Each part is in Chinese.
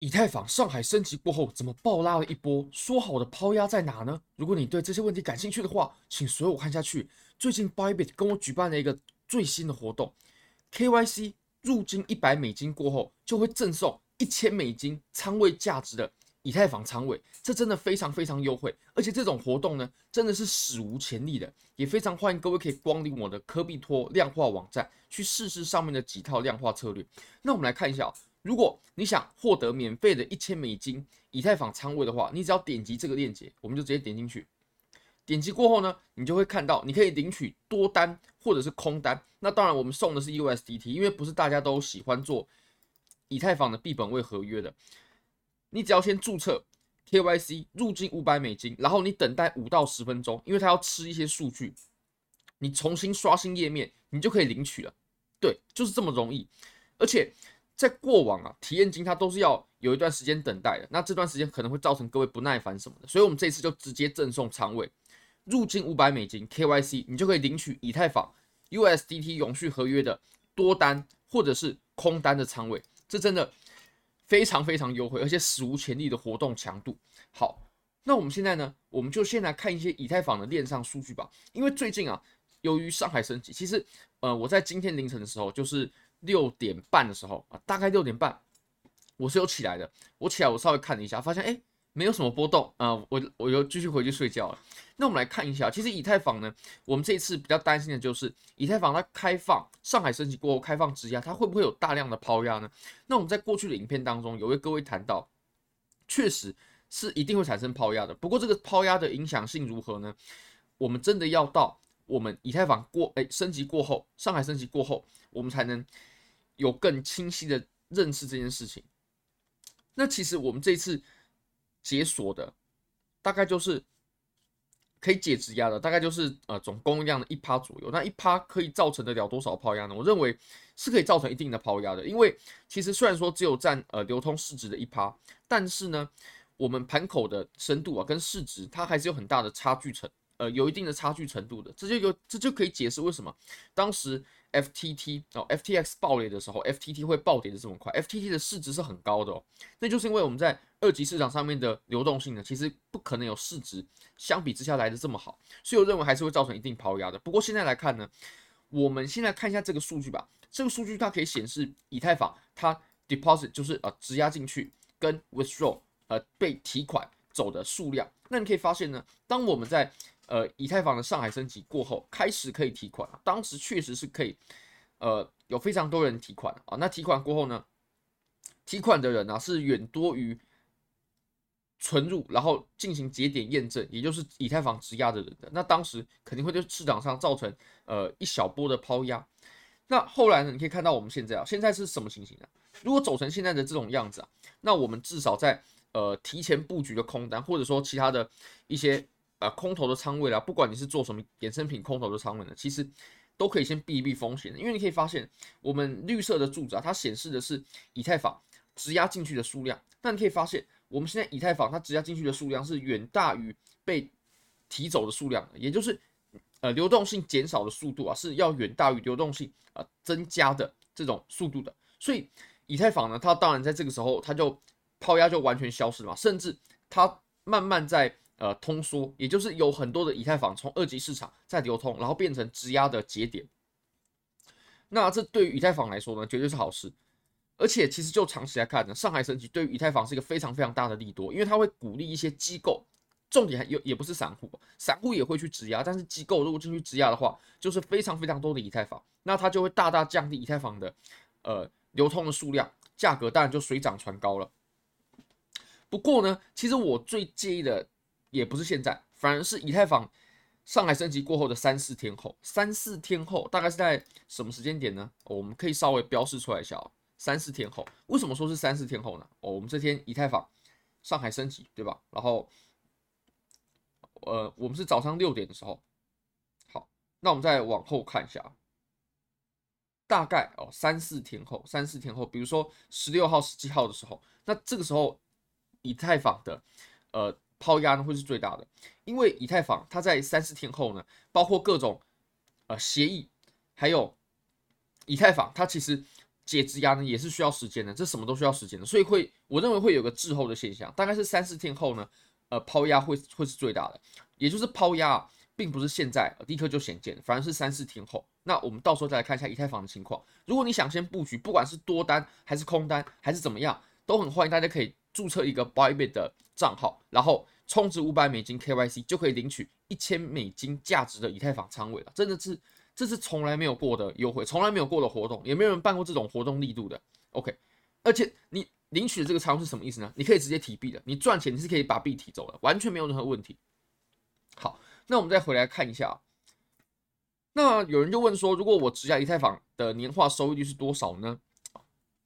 以太坊上海升级过后，怎么暴拉了一波？说好的抛压在哪呢？如果你对这些问题感兴趣的话，请随我看下去。最近 Bybit 跟我举办了一个最新的活动，KYC 入金一百美金过后，就会赠送一千美金仓位价值的以太坊仓位，这真的非常非常优惠。而且这种活动呢，真的是史无前例的，也非常欢迎各位可以光临我的科币托量化网站，去试试上面的几套量化策略。那我们来看一下。如果你想获得免费的一千美金以太坊仓位的话，你只要点击这个链接，我们就直接点进去。点击过后呢，你就会看到你可以领取多单或者是空单。那当然，我们送的是 USDT，因为不是大家都喜欢做以太坊的币本位合约的。你只要先注册 KYC 入金五百美金，然后你等待五到十分钟，因为它要吃一些数据，你重新刷新页面，你就可以领取了。对，就是这么容易，而且。在过往啊，体验金它都是要有一段时间等待的，那这段时间可能会造成各位不耐烦什么的，所以我们这次就直接赠送仓位，入金五百美金 KYC，你就可以领取以太坊 USDT 永续合约的多单或者是空单的仓位，这真的非常非常优惠，而且史无前例的活动强度。好，那我们现在呢，我们就先来看一些以太坊的链上数据吧，因为最近啊，由于上海升级，其实呃，我在今天凌晨的时候就是。六点半的时候啊，大概六点半，我是有起来的。我起来，我稍微看了一下，发现哎，没有什么波动啊，我我又继续回去睡觉了。那我们来看一下，其实以太坊呢，我们这一次比较担心的就是以太坊它开放上海升级过后开放质押，它会不会有大量的抛压呢？那我们在过去的影片当中有为各位谈到，确实是一定会产生抛压的。不过这个抛压的影响性如何呢？我们真的要到我们以太坊过哎升级过后，上海升级过后，我们才能。有更清晰的认识这件事情。那其实我们这次解锁的大概就是可以解质压的，大概就是呃总供应量的一趴左右。那一趴可以造成得了多少抛压呢？我认为是可以造成一定的抛压的，因为其实虽然说只有占呃流通市值的一趴，但是呢，我们盘口的深度啊跟市值它还是有很大的差距程，呃有一定的差距程度的。这就有这就可以解释为什么当时。FTT 哦，FTX 暴雷的时候，FTT 会暴跌的这么快，FTT 的市值是很高的哦，那就是因为我们在二级市场上面的流动性呢，其实不可能有市值相比之下来的这么好，所以我认为还是会造成一定抛压的。不过现在来看呢，我们现在看一下这个数据吧，这个数据它可以显示以太坊它 deposit 就是呃质押进去跟 withdraw 呃被提款走的数量，那你可以发现呢，当我们在呃，以太坊的上海升级过后，开始可以提款，当时确实是可以，呃，有非常多人提款啊。那提款过后呢，提款的人呢、啊、是远多于存入，然后进行节点验证，也就是以太坊质押的人的。那当时肯定会对市场上造成呃一小波的抛压。那后来呢，你可以看到我们现在啊，现在是什么情形呢？如果走成现在的这种样子啊，那我们至少在呃提前布局的空单，或者说其他的一些。啊，空头的仓位啦，不管你是做什么衍生品空头的仓位呢，其实都可以先避一避风险的，因为你可以发现，我们绿色的柱子啊，它显示的是以太坊质押进去的数量，那你可以发现，我们现在以太坊它质押进去的数量是远大于被提走的数量的，也就是呃流动性减少的速度啊，是要远大于流动性啊增加的这种速度的，所以以太坊呢，它当然在这个时候它就抛压就完全消失了嘛，甚至它慢慢在。呃，通缩，也就是有很多的以太坊从二级市场再流通，然后变成质押的节点。那这对于以太坊来说呢，绝对是好事。而且，其实就长期来看呢，上海升级对于以太坊是一个非常非常大的利多，因为它会鼓励一些机构，重点还有也不是散户，散户也会去质押，但是机构如果进去质押的话，就是非常非常多的以太坊，那它就会大大降低以太坊的呃流通的数量，价格当然就水涨船高了。不过呢，其实我最介意的。也不是现在，反而是以太坊上海升级过后的三四天后，三四天后大概是在什么时间点呢？我们可以稍微标示出来一下哦。三四天后，为什么说是三四天后呢？哦，我们这天以太坊上海升级，对吧？然后，呃，我们是早上六点的时候。好，那我们再往后看一下，大概哦三四天后，三四天后，比如说十六号、十七号的时候，那这个时候以太坊的呃。抛压呢会是最大的，因为以太坊它在三四天后呢，包括各种呃协议，还有以太坊它其实解质押呢也是需要时间的，这什么都需要时间的，所以会我认为会有个滞后的现象，大概是三四天后呢，呃，抛压会会是最大的，也就是抛压，并不是现在立刻就显见，反而是三四天后。那我们到时候再来看一下以太坊的情况。如果你想先布局，不管是多单还是空单还是怎么样，都很欢迎大家可以注册一个 Bybit 的账号，然后充值五百美金 KYC 就可以领取一千美金价值的以太坊仓位了，真的是。这是从来没有过的优惠，从来没有过的活动，也没有人办过这种活动力度的。OK，而且你领取的这个仓位是什么意思呢？你可以直接提币的，你赚钱你是可以把币提走的，完全没有任何问题。好，那我们再回来看一下。那有人就问说，如果我质押以太坊的年化收益率是多少呢？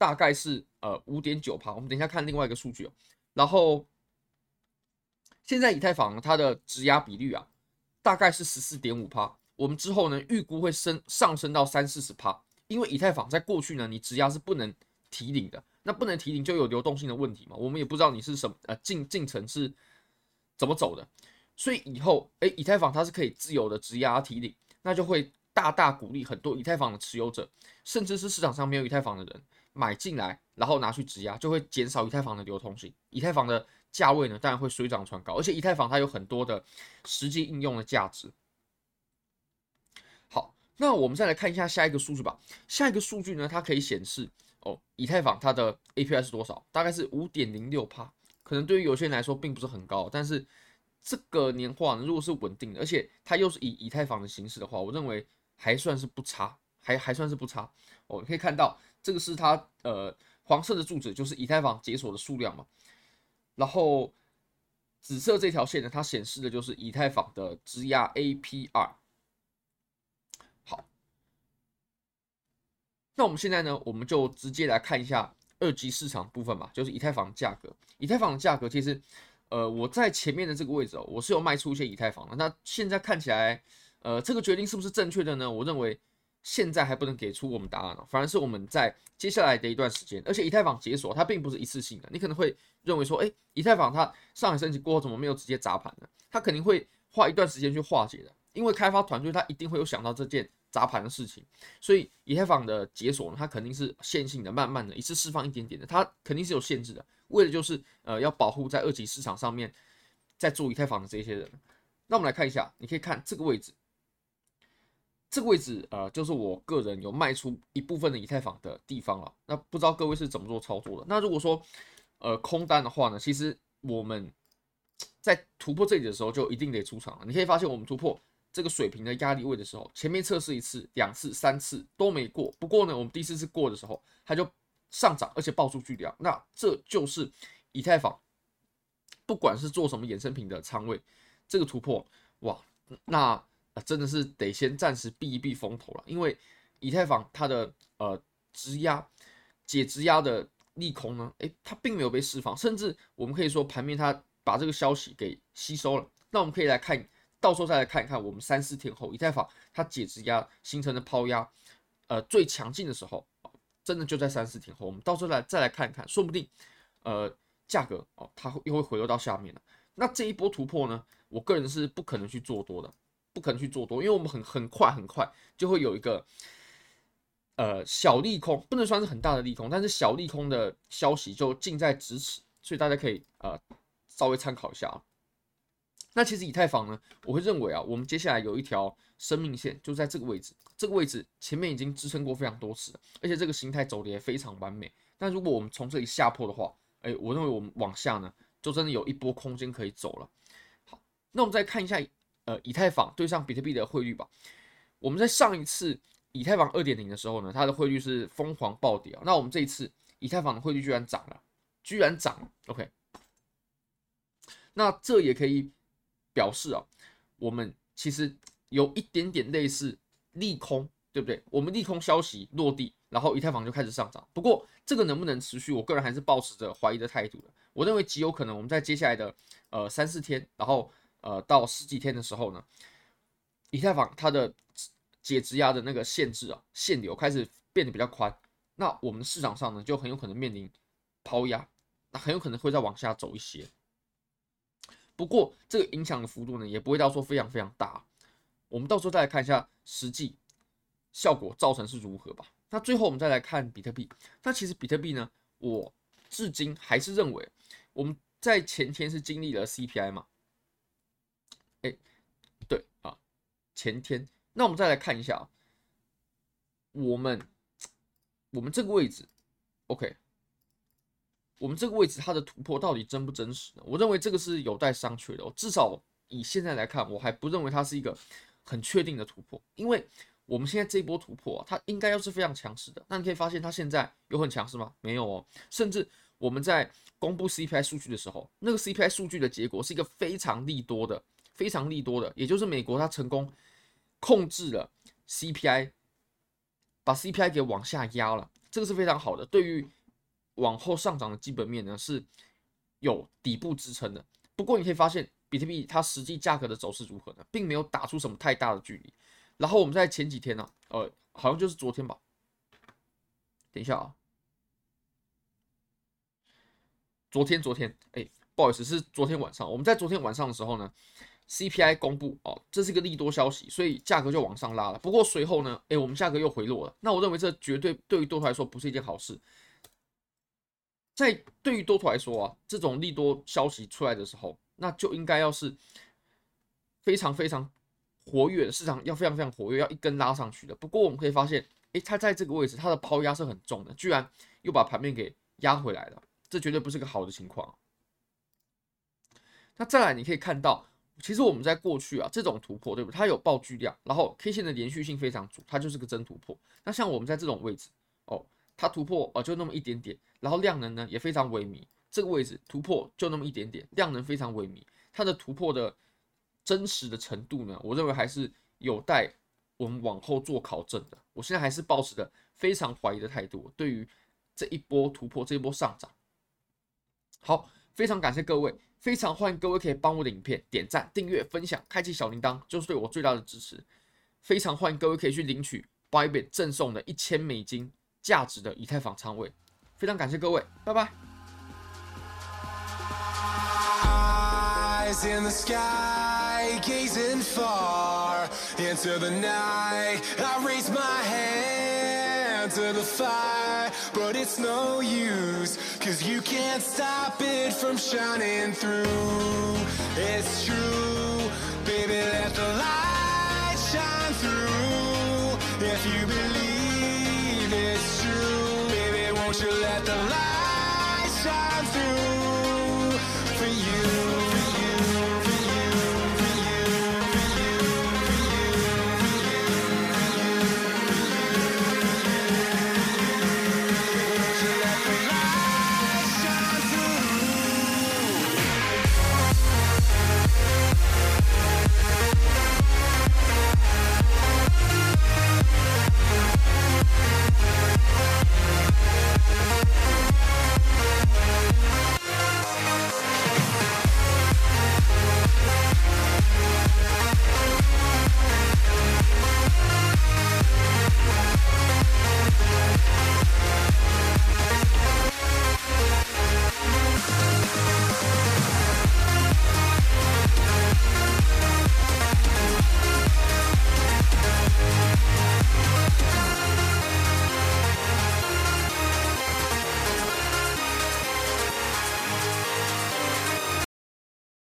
大概是呃五点九趴。我们等一下看另外一个数据哦。然后现在以太坊它的质押比率啊，大概是十四点五趴。我们之后呢，预估会升上升到三四十趴，因为以太坊在过去呢，你质押是不能提领的，那不能提领就有流动性的问题嘛，我们也不知道你是什么呃进进程是怎么走的，所以以后诶，以太坊它是可以自由的质押提领，那就会大大鼓励很多以太坊的持有者，甚至是市场上没有以太坊的人买进来，然后拿去质押，就会减少以太坊的流通性，以太坊的价位呢当然会水涨船高，而且以太坊它有很多的实际应用的价值。好那我们再来看一下下一个数据吧。下一个数据呢，它可以显示哦，以太坊它的 APY 是多少？大概是五点零六趴。可能对于有些人来说并不是很高，但是这个年化呢，如果是稳定的，而且它又是以以太坊的形式的话，我认为还算是不差，还还算是不差。我哦，可以看到这个是它呃黄色的柱子，就是以太坊解锁的数量嘛。然后紫色这条线呢，它显示的就是以太坊的质押 APR。好那我们现在呢，我们就直接来看一下二级市场部分吧，就是以太坊价格。以太坊的价格其实，呃，我在前面的这个位置哦，我是有卖出一些以太坊的。那现在看起来，呃，这个决定是不是正确的呢？我认为现在还不能给出我们答案哦，反而是我们在接下来的一段时间，而且以太坊解锁它并不是一次性的，你可能会认为说，哎，以太坊它上海升级过后怎么没有直接砸盘呢？它肯定会花一段时间去化解的，因为开发团队它一定会有想到这件。砸盘的事情，所以以太坊的解锁呢，它肯定是线性的，慢慢的一次释放一点点的，它肯定是有限制的，为的就是呃要保护在二级市场上面在做以太坊的这些人。那我们来看一下，你可以看这个位置，这个位置呃就是我个人有卖出一部分的以太坊的地方了。那不知道各位是怎么做操作的？那如果说呃空单的话呢，其实我们在突破这里的时候就一定得出场了。你可以发现我们突破。这个水平的压力位的时候，前面测试一次、两次、三次都没过。不过呢，我们第四次过的时候，它就上涨，而且爆出巨量。那这就是以太坊，不管是做什么衍生品的仓位，这个突破，哇，那真的是得先暂时避一避风头了。因为以太坊它的呃质押解质押的利空呢，诶，它并没有被释放，甚至我们可以说盘面它把这个消息给吸收了。那我们可以来看。到时候再来看一看，我们三四天后以太坊它解质押形成的抛压，呃，最强劲的时候，真的就在三四天后。我们到时候来再来看一看，说不定，呃，价格哦，它会又会回落到下面了。那这一波突破呢，我个人是不可能去做多的，不可能去做多，因为我们很很快很快就会有一个，呃，小利空，不能算是很大的利空，但是小利空的消息就近在咫尺，所以大家可以呃稍微参考一下啊。那其实以太坊呢，我会认为啊，我们接下来有一条生命线，就在这个位置。这个位置前面已经支撑过非常多次，而且这个形态走的也非常完美。但如果我们从这里下破的话，哎，我认为我们往下呢，就真的有一波空间可以走了。好，那我们再看一下，呃，以太坊对上比特币的汇率吧。我们在上一次以太坊二点零的时候呢，它的汇率是疯狂暴跌啊。那我们这一次以太坊的汇率居然涨了，居然涨了。OK，那这也可以。表示啊，我们其实有一点点类似利空，对不对？我们利空消息落地，然后以太坊就开始上涨。不过这个能不能持续，我个人还是抱持着怀疑的态度的。我认为极有可能，我们在接下来的呃三四天，然后呃到十几天的时候呢，以太坊它的解质押的那个限制啊，限流开始变得比较宽，那我们市场上呢就很有可能面临抛压，那很有可能会再往下走一些。不过这个影响的幅度呢，也不会到说非常非常大。我们到时候再来看一下实际效果造成是如何吧。那最后我们再来看比特币。那其实比特币呢，我至今还是认为，我们在前天是经历了 CPI 嘛？哎，对啊，前天。那我们再来看一下，我们我们这个位置，OK，我们这个位置它的突破到底真不真实呢？我认为这个是有待商榷的。至少以现在来看，我还不认为它是一个很确定的突破，因为。我们现在这一波突破啊，它应该要是非常强势的。那你可以发现，它现在有很强势吗？没有哦。甚至我们在公布 CPI 数据的时候，那个 CPI 数据的结果是一个非常利多的，非常利多的，也就是美国它成功控制了 CPI，把 CPI 给往下压了。这个是非常好的，对于往后上涨的基本面呢是有底部支撑的。不过你可以发现，比特币它实际价格的走势如何呢？并没有打出什么太大的距离。然后我们在前几天呢、啊，呃，好像就是昨天吧。等一下啊，昨天昨天，哎，不好意思，是昨天晚上。我们在昨天晚上的时候呢，CPI 公布哦，这是一个利多消息，所以价格就往上拉了。不过随后呢，哎，我们价格又回落了。那我认为这绝对对于多头来说不是一件好事。在对于多头来说啊，这种利多消息出来的时候，那就应该要是非常非常。活跃的市场要非常非常活跃，要一根拉上去的。不过我们可以发现，诶，它在这个位置，它的抛压是很重的，居然又把盘面给压回来了，这绝对不是个好的情况。那再来，你可以看到，其实我们在过去啊，这种突破，对不对？它有爆巨量，然后 K 线的连续性非常足，它就是个真突破。那像我们在这种位置，哦，它突破哦，就那么一点点，然后量能呢也非常萎靡，这个位置突破就那么一点点，量能非常萎靡，它的突破的。真实的程度呢，我认为还是有待我们往后做考证的。我现在还是保持着非常怀疑的态度，对于这一波突破、这一波上涨。好，非常感谢各位，非常欢迎各位可以帮我的影片点赞、订阅、分享、开启小铃铛，就是对我最大的支持。非常欢迎各位可以去领取 Bybit 赠送的一千美金价值的以太坊仓位。非常感谢各位，拜拜。In the sky, Gazing far into the night, I raise my hand to the fire, but it's no use, cause you can't stop it from shining through. It's true, baby, let the light shine through.